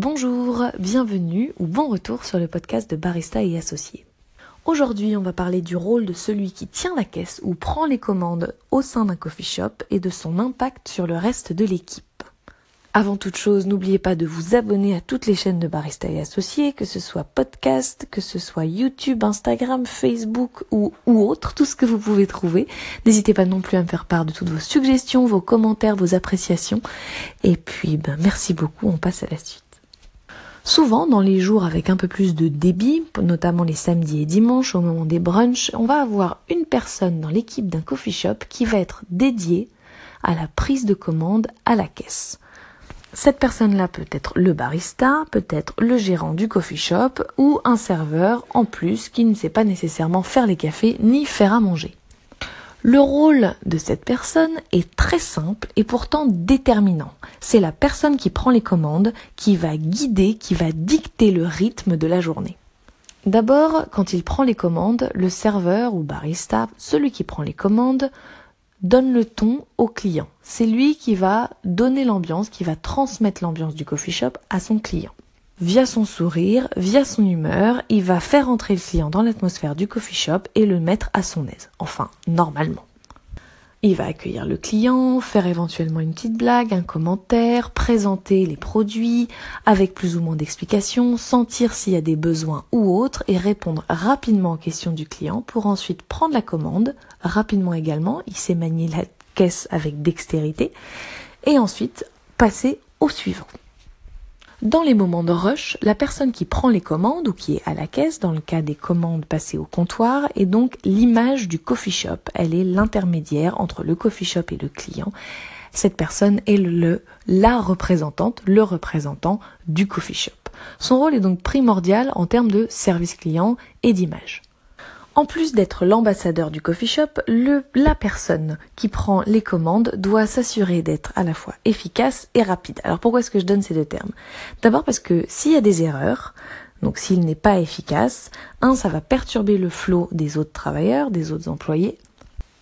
Bonjour, bienvenue ou bon retour sur le podcast de Barista et Associés. Aujourd'hui, on va parler du rôle de celui qui tient la caisse ou prend les commandes au sein d'un coffee shop et de son impact sur le reste de l'équipe. Avant toute chose, n'oubliez pas de vous abonner à toutes les chaînes de Barista et Associés, que ce soit podcast, que ce soit YouTube, Instagram, Facebook ou, autre, tout ce que vous pouvez trouver. N'hésitez pas non plus à me faire part de toutes vos suggestions, vos commentaires, vos appréciations. Et puis, ben, merci beaucoup, on passe à la suite. Souvent, dans les jours avec un peu plus de débit, notamment les samedis et dimanches au moment des brunchs, on va avoir une personne dans l'équipe d'un coffee shop qui va être dédiée à la prise de commande à la caisse. Cette personne-là peut être le barista, peut être le gérant du coffee shop ou un serveur en plus qui ne sait pas nécessairement faire les cafés ni faire à manger. Le rôle de cette personne est très simple et pourtant déterminant. C'est la personne qui prend les commandes, qui va guider, qui va dicter le rythme de la journée. D'abord, quand il prend les commandes, le serveur ou barista, celui qui prend les commandes, donne le ton au client. C'est lui qui va donner l'ambiance, qui va transmettre l'ambiance du coffee shop à son client. Via son sourire, via son humeur, il va faire entrer le client dans l'atmosphère du coffee shop et le mettre à son aise. Enfin, normalement. Il va accueillir le client, faire éventuellement une petite blague, un commentaire, présenter les produits avec plus ou moins d'explications, sentir s'il y a des besoins ou autres et répondre rapidement aux questions du client pour ensuite prendre la commande, rapidement également, il sait manier la caisse avec dextérité, et ensuite passer au suivant. Dans les moments de rush, la personne qui prend les commandes ou qui est à la caisse, dans le cas des commandes passées au comptoir, est donc l'image du coffee shop. Elle est l'intermédiaire entre le coffee shop et le client. Cette personne est le, la représentante, le représentant du coffee shop. Son rôle est donc primordial en termes de service client et d'image. En plus d'être l'ambassadeur du coffee shop, la personne qui prend les commandes doit s'assurer d'être à la fois efficace et rapide. Alors pourquoi est-ce que je donne ces deux termes? D'abord parce que s'il y a des erreurs, donc s'il n'est pas efficace, un, ça va perturber le flot des autres travailleurs, des autres employés,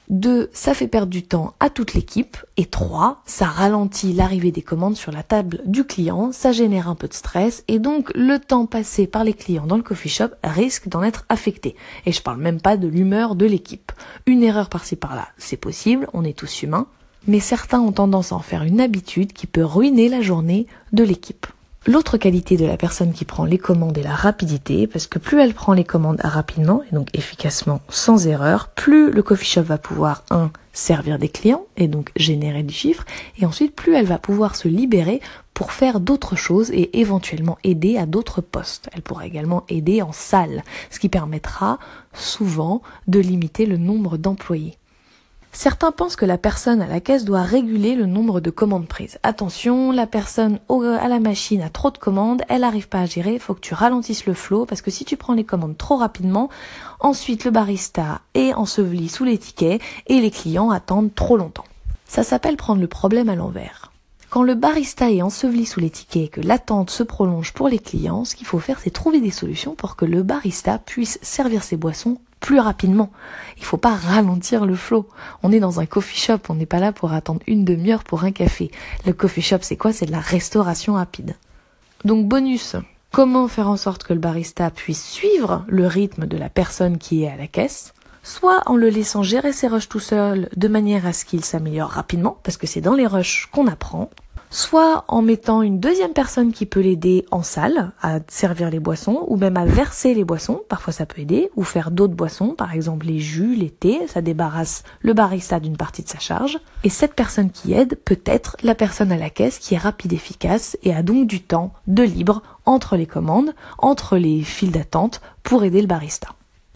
2. Ça fait perdre du temps à toute l'équipe. Et 3. Ça ralentit l'arrivée des commandes sur la table du client, ça génère un peu de stress et donc le temps passé par les clients dans le coffee shop risque d'en être affecté. Et je parle même pas de l'humeur de l'équipe. Une erreur par-ci par-là, c'est possible, on est tous humains, mais certains ont tendance à en faire une habitude qui peut ruiner la journée de l'équipe. L'autre qualité de la personne qui prend les commandes est la rapidité, parce que plus elle prend les commandes rapidement, et donc efficacement, sans erreur, plus le coffee shop va pouvoir, un, servir des clients, et donc générer du chiffre, et ensuite plus elle va pouvoir se libérer pour faire d'autres choses et éventuellement aider à d'autres postes. Elle pourra également aider en salle, ce qui permettra souvent de limiter le nombre d'employés. Certains pensent que la personne à la caisse doit réguler le nombre de commandes prises. Attention, la personne à la machine a trop de commandes, elle n'arrive pas à gérer, il faut que tu ralentisses le flot parce que si tu prends les commandes trop rapidement, ensuite le barista est enseveli sous les tickets et les clients attendent trop longtemps. Ça s'appelle prendre le problème à l'envers. Quand le barista est enseveli sous les tickets et que l'attente se prolonge pour les clients, ce qu'il faut faire, c'est trouver des solutions pour que le barista puisse servir ses boissons plus rapidement. Il faut pas ralentir le flot. On est dans un coffee shop, on n'est pas là pour attendre une demi-heure pour un café. Le coffee shop, c'est quoi? C'est de la restauration rapide. Donc bonus, comment faire en sorte que le barista puisse suivre le rythme de la personne qui est à la caisse soit en le laissant gérer ses rushs tout seul de manière à ce qu'il s'améliore rapidement, parce que c'est dans les rushs qu'on apprend, soit en mettant une deuxième personne qui peut l'aider en salle à servir les boissons ou même à verser les boissons, parfois ça peut aider, ou faire d'autres boissons, par exemple les jus, les thés, ça débarrasse le barista d'une partie de sa charge. Et cette personne qui aide peut être la personne à la caisse qui est rapide, efficace et a donc du temps de libre entre les commandes, entre les files d'attente pour aider le barista.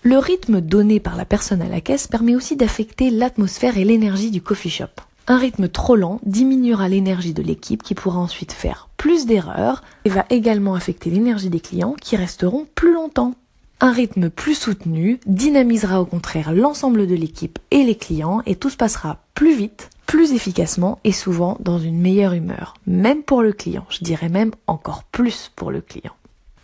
Le rythme donné par la personne à la caisse permet aussi d'affecter l'atmosphère et l'énergie du coffee shop. Un rythme trop lent diminuera l'énergie de l'équipe qui pourra ensuite faire plus d'erreurs et va également affecter l'énergie des clients qui resteront plus longtemps. Un rythme plus soutenu dynamisera au contraire l'ensemble de l'équipe et les clients et tout se passera plus vite, plus efficacement et souvent dans une meilleure humeur. Même pour le client, je dirais même encore plus pour le client.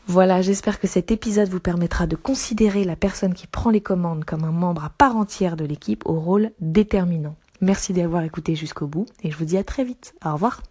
Voilà, j'espère que cet épisode vous permettra de considérer la personne qui prend les commandes comme un membre à part entière de l'équipe au rôle déterminant. Merci d'avoir écouté jusqu'au bout et je vous dis à très vite. Au revoir.